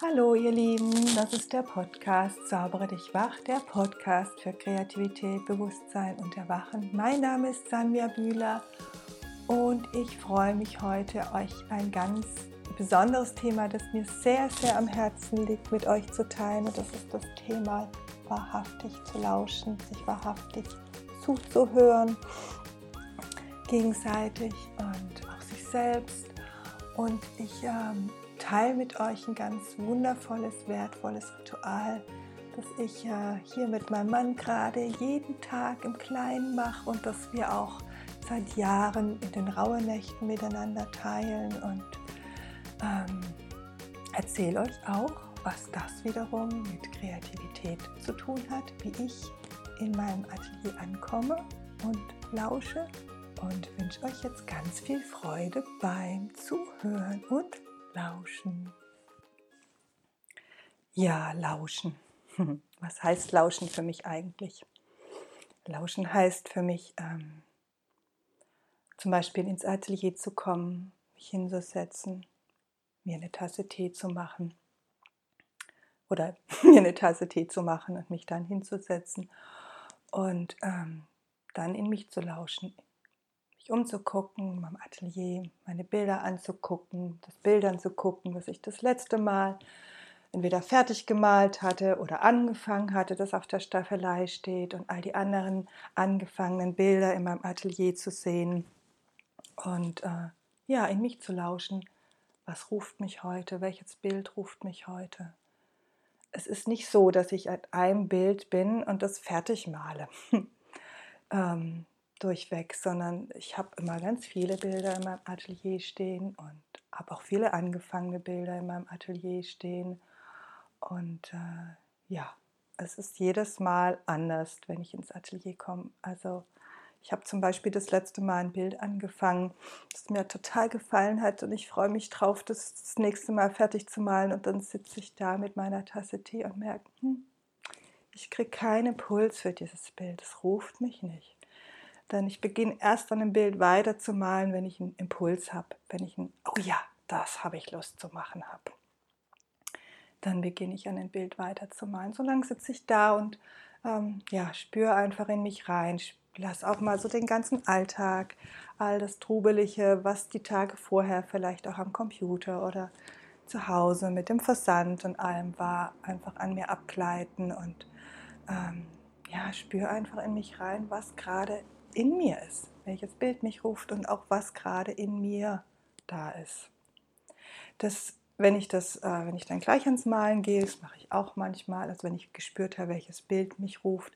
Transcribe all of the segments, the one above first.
Hallo ihr Lieben, das ist der Podcast Zaubere dich wach, der Podcast für Kreativität, Bewusstsein und Erwachen. Mein Name ist Sanja Bühler und ich freue mich heute, euch ein ganz besonderes Thema, das mir sehr, sehr am Herzen liegt, mit euch zu teilen. Und das ist das Thema wahrhaftig zu lauschen, sich wahrhaftig zuzuhören, gegenseitig und auch sich selbst. Und ich ähm, teile mit euch ein ganz wundervolles, wertvolles Ritual, das ich äh, hier mit meinem Mann gerade jeden Tag im Kleinen mache und das wir auch seit Jahren in den Rauhnächten miteinander teilen und ähm, erzähle euch auch, was das wiederum mit Kreativität zu tun hat, wie ich in meinem Atelier ankomme und lausche und wünsche euch jetzt ganz viel Freude beim Zuhören und Lauschen. Ja, lauschen. Was heißt lauschen für mich eigentlich? Lauschen heißt für mich ähm, zum Beispiel ins Atelier zu kommen, mich hinzusetzen, mir eine Tasse Tee zu machen oder mir eine Tasse Tee zu machen und mich dann hinzusetzen und ähm, dann in mich zu lauschen, mich umzugucken, meinem Atelier, meine Bilder anzugucken, das Bild anzugucken, was ich das letzte Mal entweder fertig gemalt hatte oder angefangen hatte, das auf der Staffelei steht und all die anderen angefangenen Bilder in meinem Atelier zu sehen und äh, ja, in mich zu lauschen. Was ruft mich heute? Welches Bild ruft mich heute? Es ist nicht so, dass ich an einem Bild bin und das fertig male. ähm, durchweg, sondern ich habe immer ganz viele Bilder in meinem Atelier stehen und habe auch viele angefangene Bilder in meinem Atelier stehen. Und äh, ja, es ist jedes Mal anders, wenn ich ins Atelier komme. Also ich habe zum Beispiel das letzte Mal ein Bild angefangen, das mir total gefallen hat und ich freue mich drauf, das das nächste Mal fertig zu malen und dann sitze ich da mit meiner Tasse Tee und merke, hm, ich kriege keinen Puls für dieses Bild, es ruft mich nicht. Denn ich beginne erst an dem Bild weiter zu malen, wenn ich einen Impuls habe, wenn ich ein, oh ja, das habe ich Lust zu machen habe. Dann beginne ich an dem Bild weiter zu malen. So lange sitze ich da und ähm, ja, spüre einfach in mich rein, lass auch mal so den ganzen Alltag, all das Trubelige, was die Tage vorher vielleicht auch am Computer oder zu Hause mit dem Versand und allem war, einfach an mir abgleiten und ähm, ja, spüre einfach in mich rein, was gerade in mir ist, welches Bild mich ruft und auch was gerade in mir da ist. Das, wenn ich das, äh, wenn ich dann gleich ans Malen gehe, das mache ich auch manchmal, also wenn ich gespürt habe, welches Bild mich ruft,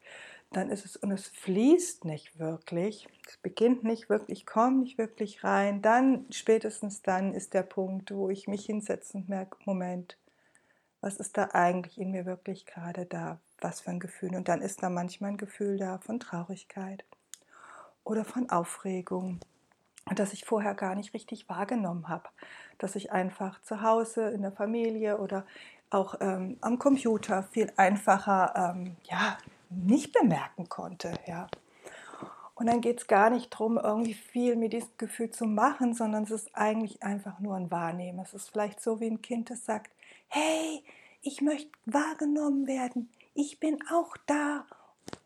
dann ist es und es fließt nicht wirklich, es beginnt nicht wirklich, ich komme nicht wirklich rein, dann spätestens dann ist der Punkt, wo ich mich hinsetze und merke, Moment, was ist da eigentlich in mir wirklich gerade da, was für ein Gefühl? Und dann ist da manchmal ein Gefühl da von Traurigkeit oder von Aufregung, das ich vorher gar nicht richtig wahrgenommen habe, dass ich einfach zu Hause in der Familie oder auch ähm, am Computer viel einfacher ähm, ja, nicht bemerken konnte. Ja. Und dann geht es gar nicht darum, irgendwie viel mit diesem Gefühl zu machen, sondern es ist eigentlich einfach nur ein Wahrnehmen. Es ist vielleicht so wie ein Kind, das sagt, hey, ich möchte wahrgenommen werden, ich bin auch da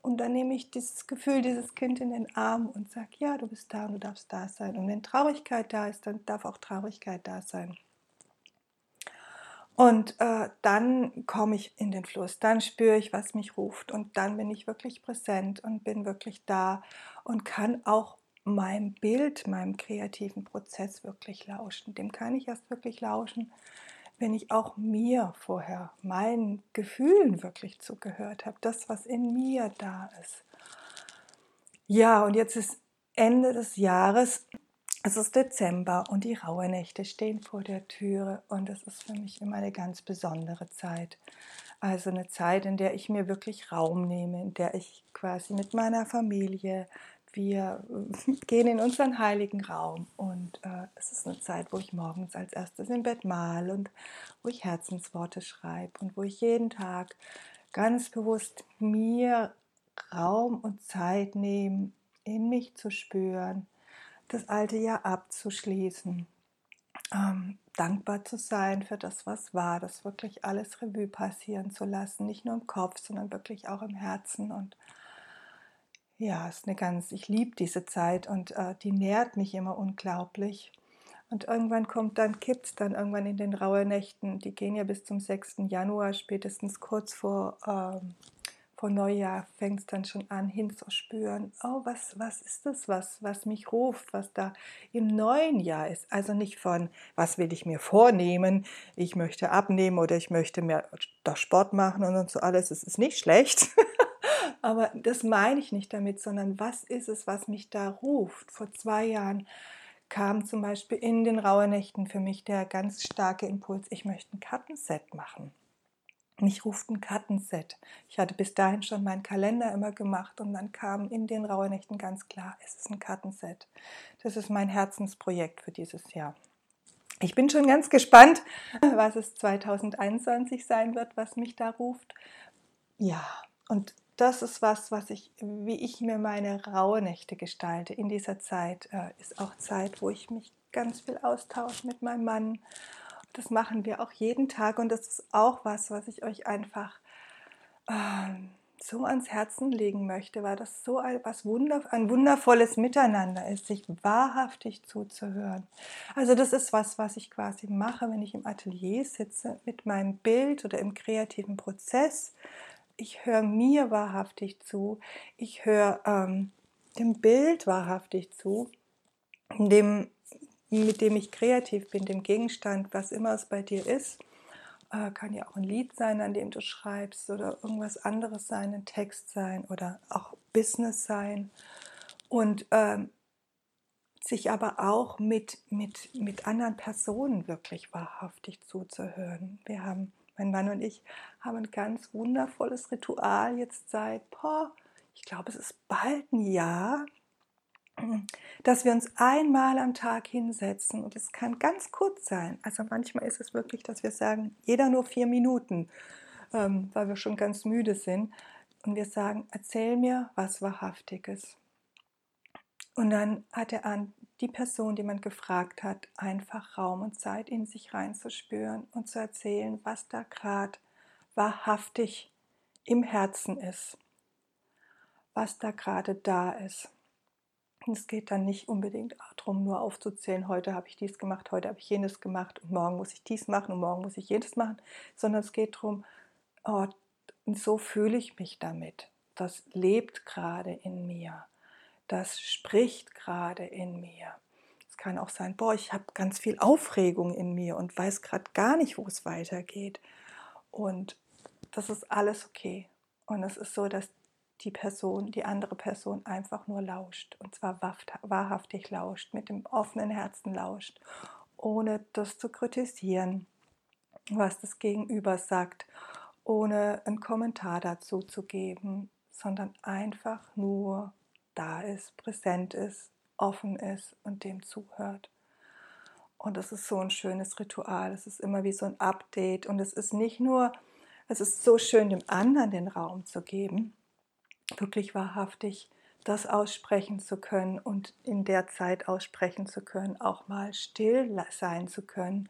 und dann nehme ich dieses Gefühl, dieses Kind in den Arm und sage, ja, du bist da und du darfst da sein. Und wenn Traurigkeit da ist, dann darf auch Traurigkeit da sein. Und äh, dann komme ich in den Fluss, dann spüre ich, was mich ruft und dann bin ich wirklich präsent und bin wirklich da und kann auch meinem Bild, meinem kreativen Prozess wirklich lauschen. Dem kann ich erst wirklich lauschen, wenn ich auch mir vorher, meinen Gefühlen wirklich zugehört habe, das, was in mir da ist. Ja, und jetzt ist Ende des Jahres, es ist Dezember und die Rauhnächte stehen vor der Türe und es ist für mich immer eine ganz besondere Zeit. Also eine Zeit, in der ich mir wirklich Raum nehme, in der ich quasi mit meiner Familie, wir gehen in unseren heiligen Raum und äh, es ist eine Zeit, wo ich morgens als erstes im Bett mal und wo ich Herzensworte schreibe und wo ich jeden Tag ganz bewusst mir Raum und Zeit nehme, in mich zu spüren, das alte Jahr abzuschließen ähm, dankbar zu sein für das, was war, das wirklich alles Revue passieren zu lassen, nicht nur im Kopf, sondern wirklich auch im Herzen. Und ja, ist eine ganz, ich liebe diese Zeit und äh, die nährt mich immer unglaublich. Und irgendwann kommt dann, kippt dann irgendwann in den rauen Nächten. Die gehen ja bis zum 6. Januar, spätestens kurz vor ähm, vor Neujahr fängt es dann schon an hinzuspüren, oh, was, was ist das, was, was mich ruft, was da im neuen Jahr ist. Also nicht von, was will ich mir vornehmen, ich möchte abnehmen oder ich möchte mehr Sport machen und so alles, es ist nicht schlecht. Aber das meine ich nicht damit, sondern was ist es, was mich da ruft? Vor zwei Jahren kam zum Beispiel in den Rauhnächten für mich der ganz starke Impuls, ich möchte ein Kartenset machen. Mich ruft ein Kartenset. Ich hatte bis dahin schon meinen Kalender immer gemacht und dann kam in den Rauhnächten ganz klar, es ist ein Kartenset. Das ist mein Herzensprojekt für dieses Jahr. Ich bin schon ganz gespannt, was es 2021 sein wird, was mich da ruft. Ja, und das ist was, was ich, wie ich mir meine Rauhnächte gestalte in dieser Zeit, äh, ist auch Zeit, wo ich mich ganz viel austausche mit meinem Mann das machen wir auch jeden Tag und das ist auch was, was ich euch einfach ähm, so ans Herzen legen möchte, weil das so ein, was wunder, ein wundervolles Miteinander ist, sich wahrhaftig zuzuhören. Also das ist was, was ich quasi mache, wenn ich im Atelier sitze mit meinem Bild oder im kreativen Prozess. Ich höre mir wahrhaftig zu, ich höre ähm, dem Bild wahrhaftig zu, dem mit dem ich kreativ bin, dem Gegenstand, was immer es bei dir ist. Äh, kann ja auch ein Lied sein, an dem du schreibst oder irgendwas anderes sein, ein Text sein oder auch Business sein. Und ähm, sich aber auch mit, mit, mit anderen Personen wirklich wahrhaftig zuzuhören. Wir haben, mein Mann und ich, haben ein ganz wundervolles Ritual jetzt seit, boah, ich glaube, es ist bald ein Jahr, dass wir uns einmal am Tag hinsetzen und es kann ganz kurz sein. Also manchmal ist es wirklich, dass wir sagen, jeder nur vier Minuten, ähm, weil wir schon ganz müde sind. Und wir sagen, erzähl mir was Wahrhaftiges. Und dann hat er an die Person, die man gefragt hat, einfach Raum und Zeit in sich reinzuspüren und zu erzählen, was da gerade wahrhaftig im Herzen ist, was da gerade da ist. Es geht dann nicht unbedingt darum, nur aufzuzählen, heute habe ich dies gemacht, heute habe ich jenes gemacht und morgen muss ich dies machen und morgen muss ich jenes machen, sondern es geht darum, oh, so fühle ich mich damit. Das lebt gerade in mir. Das spricht gerade in mir. Es kann auch sein, boah, ich habe ganz viel Aufregung in mir und weiß gerade gar nicht, wo es weitergeht. Und das ist alles okay. Und es ist so, dass die Person, die andere Person einfach nur lauscht und zwar wahrhaftig lauscht, mit dem offenen Herzen lauscht, ohne das zu kritisieren, was das Gegenüber sagt, ohne einen Kommentar dazu zu geben, sondern einfach nur da ist, präsent ist, offen ist und dem zuhört. Und das ist so ein schönes Ritual. Es ist immer wie so ein Update. Und es ist nicht nur, es ist so schön, dem anderen den Raum zu geben, wirklich wahrhaftig das aussprechen zu können und in der Zeit aussprechen zu können, auch mal still sein zu können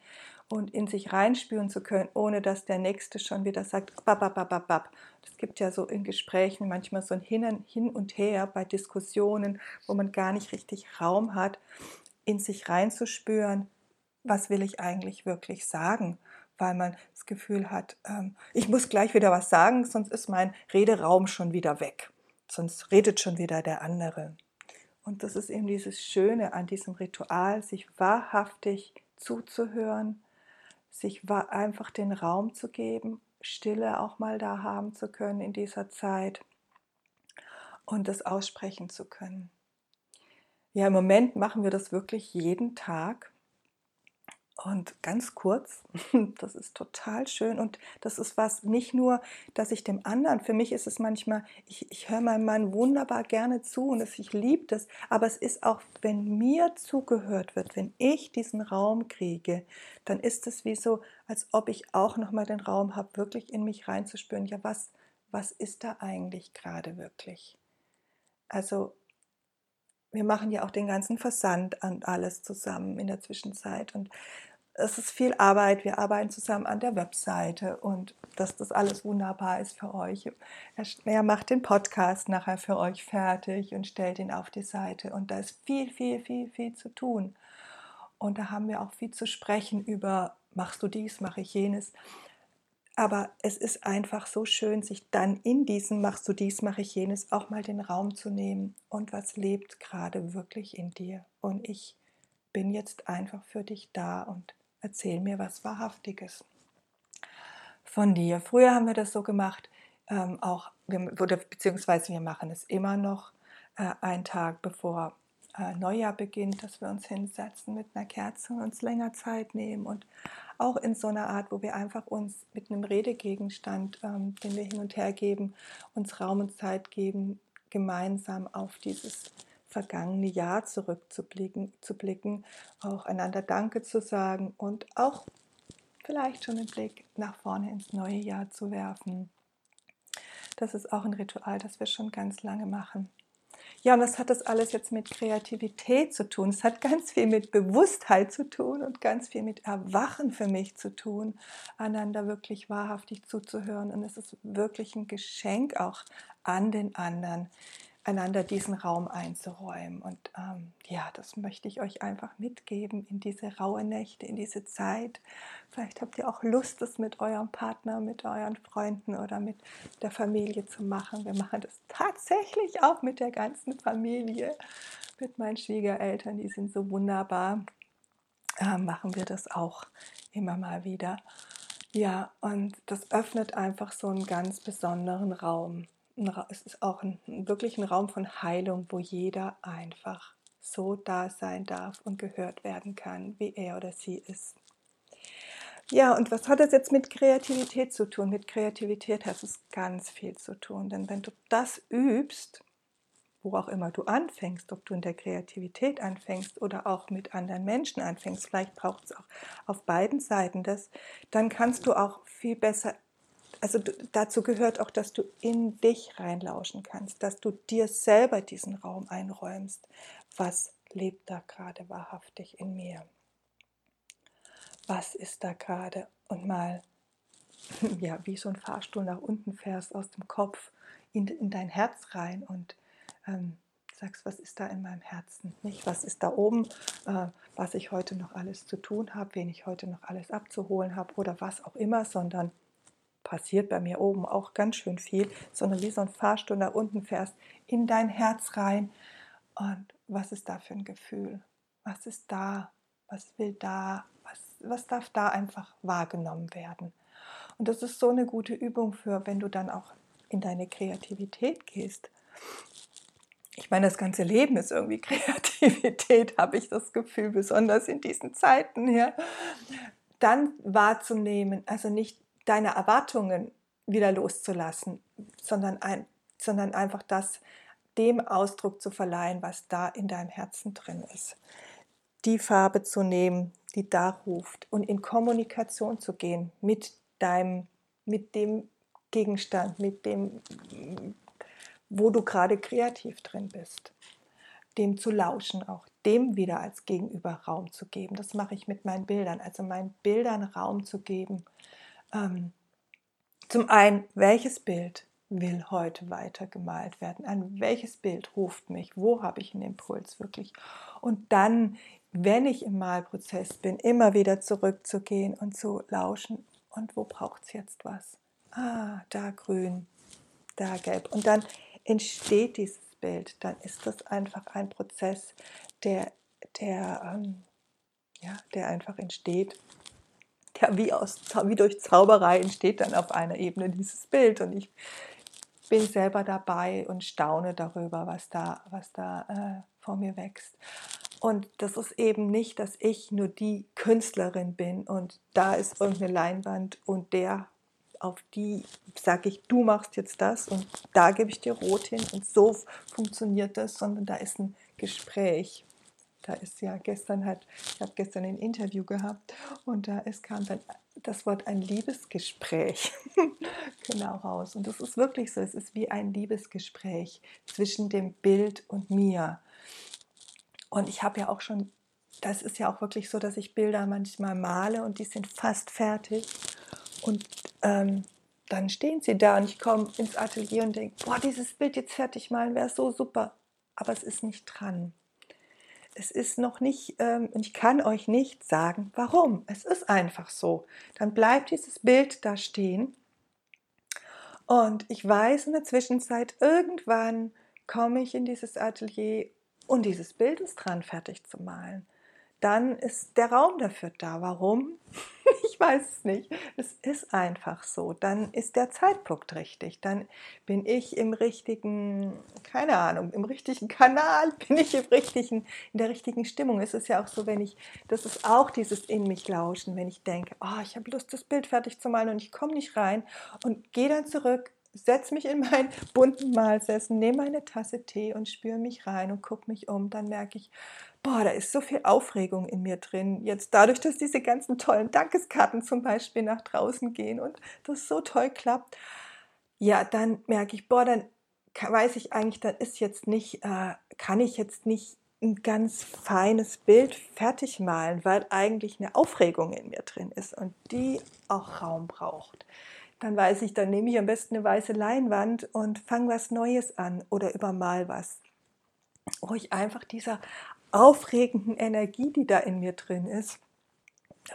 und in sich reinspüren zu können, ohne dass der Nächste schon wieder sagt, bababababab. Es gibt ja so in Gesprächen manchmal so ein Hin und Her bei Diskussionen, wo man gar nicht richtig Raum hat, in sich reinzuspüren, was will ich eigentlich wirklich sagen weil man das Gefühl hat, ähm, ich muss gleich wieder was sagen, sonst ist mein Rederaum schon wieder weg. Sonst redet schon wieder der andere. Und das ist eben dieses Schöne an diesem Ritual, sich wahrhaftig zuzuhören, sich einfach den Raum zu geben, Stille auch mal da haben zu können in dieser Zeit und das aussprechen zu können. Ja, im Moment machen wir das wirklich jeden Tag und ganz kurz, das ist total schön und das ist was, nicht nur, dass ich dem anderen, für mich ist es manchmal, ich, ich höre meinem Mann wunderbar gerne zu und ich liebe das, aber es ist auch, wenn mir zugehört wird, wenn ich diesen Raum kriege, dann ist es wie so, als ob ich auch nochmal den Raum habe, wirklich in mich reinzuspüren, ja, was, was ist da eigentlich gerade wirklich? Also wir machen ja auch den ganzen Versand und alles zusammen in der Zwischenzeit. Und es ist viel Arbeit. Wir arbeiten zusammen an der Webseite und dass das alles wunderbar ist für euch. Er macht den Podcast nachher für euch fertig und stellt ihn auf die Seite. Und da ist viel, viel, viel, viel zu tun. Und da haben wir auch viel zu sprechen über, machst du dies, mache ich jenes. Aber es ist einfach so schön, sich dann in diesem machst du dies, mache ich jenes auch mal den Raum zu nehmen und was lebt gerade wirklich in dir. Und ich bin jetzt einfach für dich da und erzähl mir was Wahrhaftiges von dir. Früher haben wir das so gemacht, ähm, auch, oder, beziehungsweise wir machen es immer noch, äh, einen Tag bevor äh, Neujahr beginnt, dass wir uns hinsetzen mit einer Kerze und uns länger Zeit nehmen und auch in so einer Art, wo wir einfach uns mit einem Redegegenstand, ähm, den wir hin und her geben, uns Raum und Zeit geben, gemeinsam auf dieses vergangene Jahr zurückzublicken, zu blicken, auch einander Danke zu sagen und auch vielleicht schon einen Blick nach vorne ins neue Jahr zu werfen. Das ist auch ein Ritual, das wir schon ganz lange machen. Ja, und was hat das alles jetzt mit Kreativität zu tun? Es hat ganz viel mit Bewusstheit zu tun und ganz viel mit Erwachen für mich zu tun, einander wirklich wahrhaftig zuzuhören. Und es ist wirklich ein Geschenk auch an den anderen, einander diesen Raum einzuräumen. Und ähm, ja, das möchte ich euch einfach mitgeben in diese raue Nächte, in diese Zeit. Vielleicht habt ihr auch Lust, das mit eurem Partner, mit euren Freunden oder mit der Familie zu machen. Wir machen das tatsächlich auch mit der ganzen Familie, mit meinen Schwiegereltern, die sind so wunderbar. Äh, machen wir das auch immer mal wieder. Ja, und das öffnet einfach so einen ganz besonderen Raum es ist auch ein, wirklich ein Raum von Heilung, wo jeder einfach so da sein darf und gehört werden kann, wie er oder sie ist. Ja, und was hat das jetzt mit Kreativität zu tun? Mit Kreativität hat es ganz viel zu tun, denn wenn du das übst, wo auch immer du anfängst, ob du in der Kreativität anfängst oder auch mit anderen Menschen anfängst, vielleicht braucht es auch auf beiden Seiten das, dann kannst du auch viel besser also dazu gehört auch, dass du in dich reinlauschen kannst, dass du dir selber diesen Raum einräumst. Was lebt da gerade wahrhaftig in mir? Was ist da gerade? Und mal, ja, wie so ein Fahrstuhl nach unten fährst aus dem Kopf in, in dein Herz rein und ähm, sagst, was ist da in meinem Herzen? Nicht, was ist da oben, äh, was ich heute noch alles zu tun habe, wen ich heute noch alles abzuholen habe oder was auch immer, sondern passiert bei mir oben auch ganz schön viel, sondern wie so ein Fahrstuhl nach unten fährst, in dein Herz rein. Und was ist da für ein Gefühl? Was ist da? Was will da? Was, was darf da einfach wahrgenommen werden? Und das ist so eine gute Übung für, wenn du dann auch in deine Kreativität gehst. Ich meine, das ganze Leben ist irgendwie Kreativität, habe ich das Gefühl, besonders in diesen Zeiten hier. Dann wahrzunehmen, also nicht deine Erwartungen wieder loszulassen, sondern, ein, sondern einfach das dem Ausdruck zu verleihen, was da in deinem Herzen drin ist. Die Farbe zu nehmen, die da ruft und in Kommunikation zu gehen mit deinem, mit dem Gegenstand, mit dem, wo du gerade kreativ drin bist. Dem zu lauschen, auch dem wieder als Gegenüber Raum zu geben. Das mache ich mit meinen Bildern, also meinen Bildern Raum zu geben ähm, zum einen, welches Bild will heute weiter gemalt werden? An welches Bild ruft mich? Wo habe ich einen Impuls wirklich? Und dann, wenn ich im Malprozess bin, immer wieder zurückzugehen und zu lauschen. Und wo braucht es jetzt was? Ah, da grün, da gelb. Und dann entsteht dieses Bild. Dann ist das einfach ein Prozess, der, der, ähm, ja, der einfach entsteht ja, wie, aus, wie durch Zauberei entsteht dann auf einer Ebene dieses Bild. Und ich bin selber dabei und staune darüber, was da, was da äh, vor mir wächst. Und das ist eben nicht, dass ich nur die Künstlerin bin und da ist irgendeine Leinwand und der auf die sage ich, du machst jetzt das und da gebe ich dir rot hin und so funktioniert das, sondern da ist ein Gespräch da ist ja gestern halt, ich habe gestern ein Interview gehabt und da ist, kam dann das Wort ein Liebesgespräch genau raus. Und das ist wirklich so, es ist wie ein Liebesgespräch zwischen dem Bild und mir. Und ich habe ja auch schon, das ist ja auch wirklich so, dass ich Bilder manchmal male und die sind fast fertig. Und ähm, dann stehen sie da und ich komme ins Atelier und denke, boah, dieses Bild jetzt fertig malen wäre so super. Aber es ist nicht dran. Es ist noch nicht, ähm, ich kann euch nicht sagen, warum. Es ist einfach so. Dann bleibt dieses Bild da stehen. Und ich weiß in der Zwischenzeit, irgendwann komme ich in dieses Atelier und dieses Bild ist dran, fertig zu malen dann ist der Raum dafür da. Warum? Ich weiß es nicht. Es ist einfach so. Dann ist der Zeitpunkt richtig. Dann bin ich im richtigen, keine Ahnung, im richtigen Kanal, bin ich im richtigen, in der richtigen Stimmung. Es ist ja auch so, wenn ich, das ist auch dieses in mich lauschen, wenn ich denke, oh, ich habe Lust, das Bild fertig zu malen und ich komme nicht rein und gehe dann zurück setze mich in meinen bunten Malsessen, nehme eine Tasse Tee und spüre mich rein und gucke mich um, dann merke ich, boah, da ist so viel Aufregung in mir drin. Jetzt dadurch, dass diese ganzen tollen Dankeskarten zum Beispiel nach draußen gehen und das so toll klappt, ja, dann merke ich, boah, dann weiß ich eigentlich, dann ist jetzt nicht, äh, kann ich jetzt nicht ein ganz feines Bild fertig malen, weil eigentlich eine Aufregung in mir drin ist und die auch Raum braucht dann weiß ich, dann nehme ich am besten eine weiße Leinwand und fange was Neues an oder übermal was. Wo ich einfach dieser aufregenden Energie, die da in mir drin ist,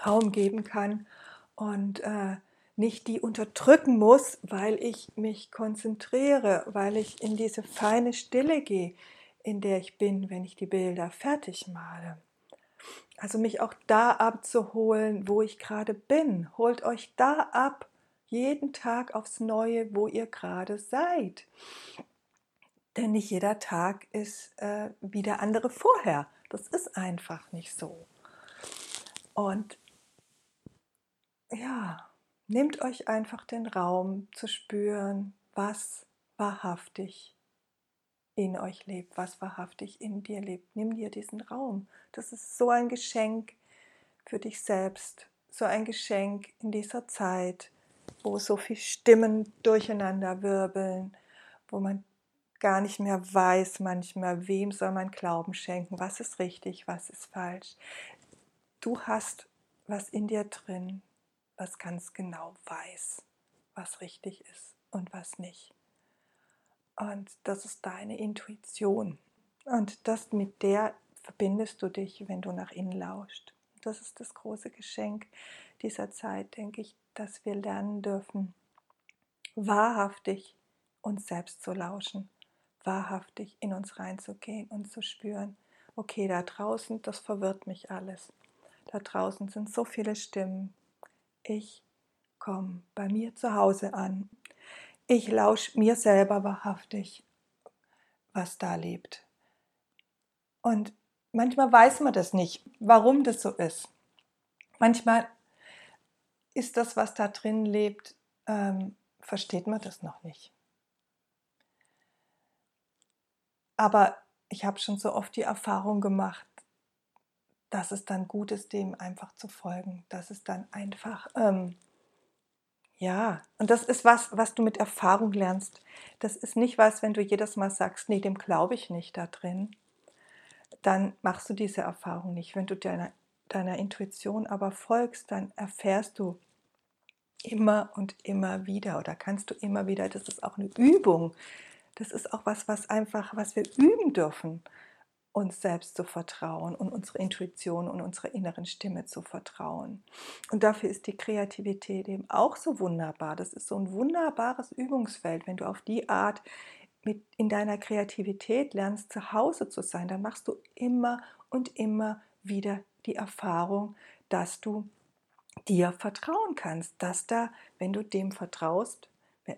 Raum geben kann und äh, nicht die unterdrücken muss, weil ich mich konzentriere, weil ich in diese feine Stille gehe, in der ich bin, wenn ich die Bilder fertig male. Also mich auch da abzuholen, wo ich gerade bin. Holt euch da ab, jeden Tag aufs Neue, wo ihr gerade seid. Denn nicht jeder Tag ist äh, wie der andere vorher. Das ist einfach nicht so. Und ja, nehmt euch einfach den Raum zu spüren, was wahrhaftig in euch lebt, was wahrhaftig in dir lebt. Nimm dir diesen Raum. Das ist so ein Geschenk für dich selbst, so ein Geschenk in dieser Zeit, wo so viele Stimmen durcheinander wirbeln, wo man gar nicht mehr weiß manchmal, wem soll man Glauben schenken, was ist richtig, was ist falsch. Du hast was in dir drin, was ganz genau weiß, was richtig ist und was nicht. Und das ist deine Intuition. Und das mit der verbindest du dich, wenn du nach innen lauscht. Das ist das große Geschenk dieser Zeit, denke ich, dass wir lernen dürfen, wahrhaftig uns selbst zu lauschen, wahrhaftig in uns reinzugehen und zu spüren, okay, da draußen, das verwirrt mich alles. Da draußen sind so viele Stimmen. Ich komme bei mir zu Hause an. Ich lausche mir selber wahrhaftig, was da lebt. Und manchmal weiß man das nicht, warum das so ist. Manchmal ist das, was da drin lebt, ähm, versteht man das noch nicht. Aber ich habe schon so oft die Erfahrung gemacht, dass es dann gut ist, dem einfach zu folgen, dass es dann einfach, ähm, ja, und das ist was, was du mit Erfahrung lernst. Das ist nicht was, wenn du jedes Mal sagst, nee, dem glaube ich nicht da drin, dann machst du diese Erfahrung nicht. Wenn du deiner deiner Intuition aber folgst, dann erfährst du immer und immer wieder oder kannst du immer wieder, das ist auch eine Übung. Das ist auch was, was einfach, was wir üben dürfen, uns selbst zu vertrauen und unsere Intuition und unsere inneren Stimme zu vertrauen. Und dafür ist die Kreativität eben auch so wunderbar. Das ist so ein wunderbares Übungsfeld, wenn du auf die Art mit in deiner Kreativität lernst, zu Hause zu sein, dann machst du immer und immer wieder die Erfahrung, dass du dir vertrauen kannst, dass da, wenn du dem vertraust,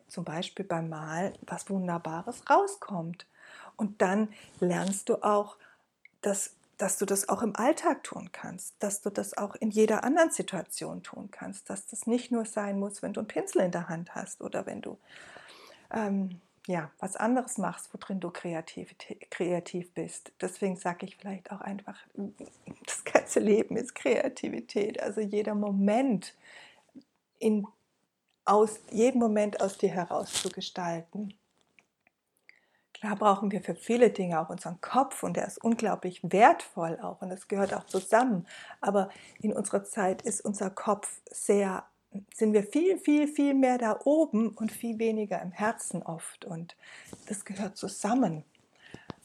zum Beispiel beim Malen, was Wunderbares rauskommt. Und dann lernst du auch, dass, dass du das auch im Alltag tun kannst, dass du das auch in jeder anderen Situation tun kannst, dass das nicht nur sein muss, wenn du einen Pinsel in der Hand hast oder wenn du ähm, ja, was anderes machst, worin du kreativ, kreativ bist. Deswegen sage ich vielleicht auch einfach, das ganze Leben ist Kreativität. Also jeder Moment, in, aus jedem Moment aus dir heraus zu gestalten. Da brauchen wir für viele Dinge auch unseren Kopf und der ist unglaublich wertvoll auch und das gehört auch zusammen. Aber in unserer Zeit ist unser Kopf sehr, sind wir viel, viel, viel mehr da oben und viel weniger im Herzen oft und das gehört zusammen.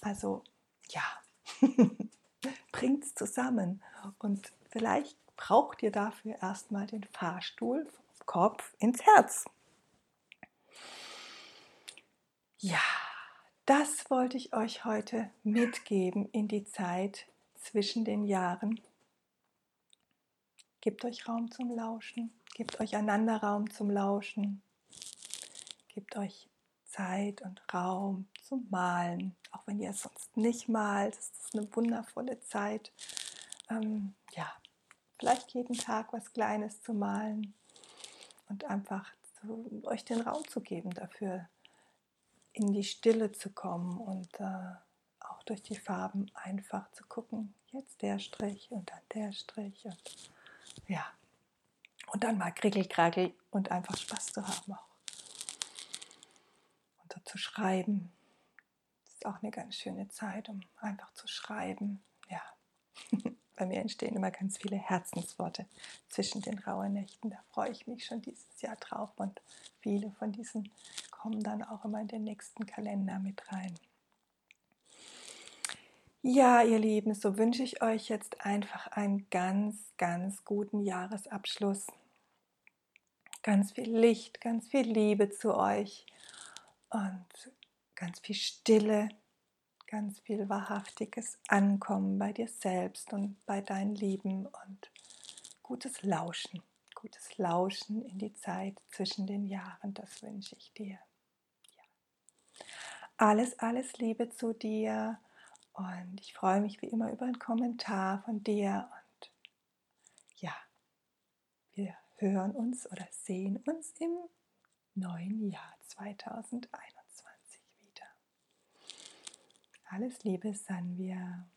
Also ja, bringt es zusammen und vielleicht braucht ihr dafür erstmal den Fahrstuhl Kopf ins Herz. Ja, das wollte ich euch heute mitgeben in die Zeit zwischen den Jahren. Gebt euch Raum zum Lauschen, gebt euch einander Raum zum Lauschen, gebt euch Zeit und Raum zum Malen, auch wenn ihr es sonst nicht malt. Es ist eine wundervolle Zeit. Ähm, ja, vielleicht jeden Tag was Kleines zu malen und einfach zu, euch den Raum zu geben dafür, in die Stille zu kommen und äh, auch durch die Farben einfach zu gucken, jetzt der Strich und dann der Strich und ja, und dann mal krickelkrackel und einfach Spaß zu haben auch. Und so zu schreiben, das ist auch eine ganz schöne Zeit, um einfach zu schreiben, ja. Bei mir entstehen immer ganz viele Herzensworte zwischen den rauen Nächten. Da freue ich mich schon dieses Jahr drauf und viele von diesen kommen dann auch immer in den nächsten Kalender mit rein. Ja, ihr Lieben, so wünsche ich euch jetzt einfach einen ganz, ganz guten Jahresabschluss. Ganz viel Licht, ganz viel Liebe zu euch und ganz viel Stille, ganz viel wahrhaftiges Ankommen bei dir selbst und bei deinen Lieben und gutes Lauschen, gutes Lauschen in die Zeit zwischen den Jahren, das wünsche ich dir. Ja. Alles, alles Liebe zu dir und ich freue mich wie immer über einen Kommentar von dir und ja, wir hören uns oder sehen uns im neuen Jahr 2021. Alles Liebe, Sanvia.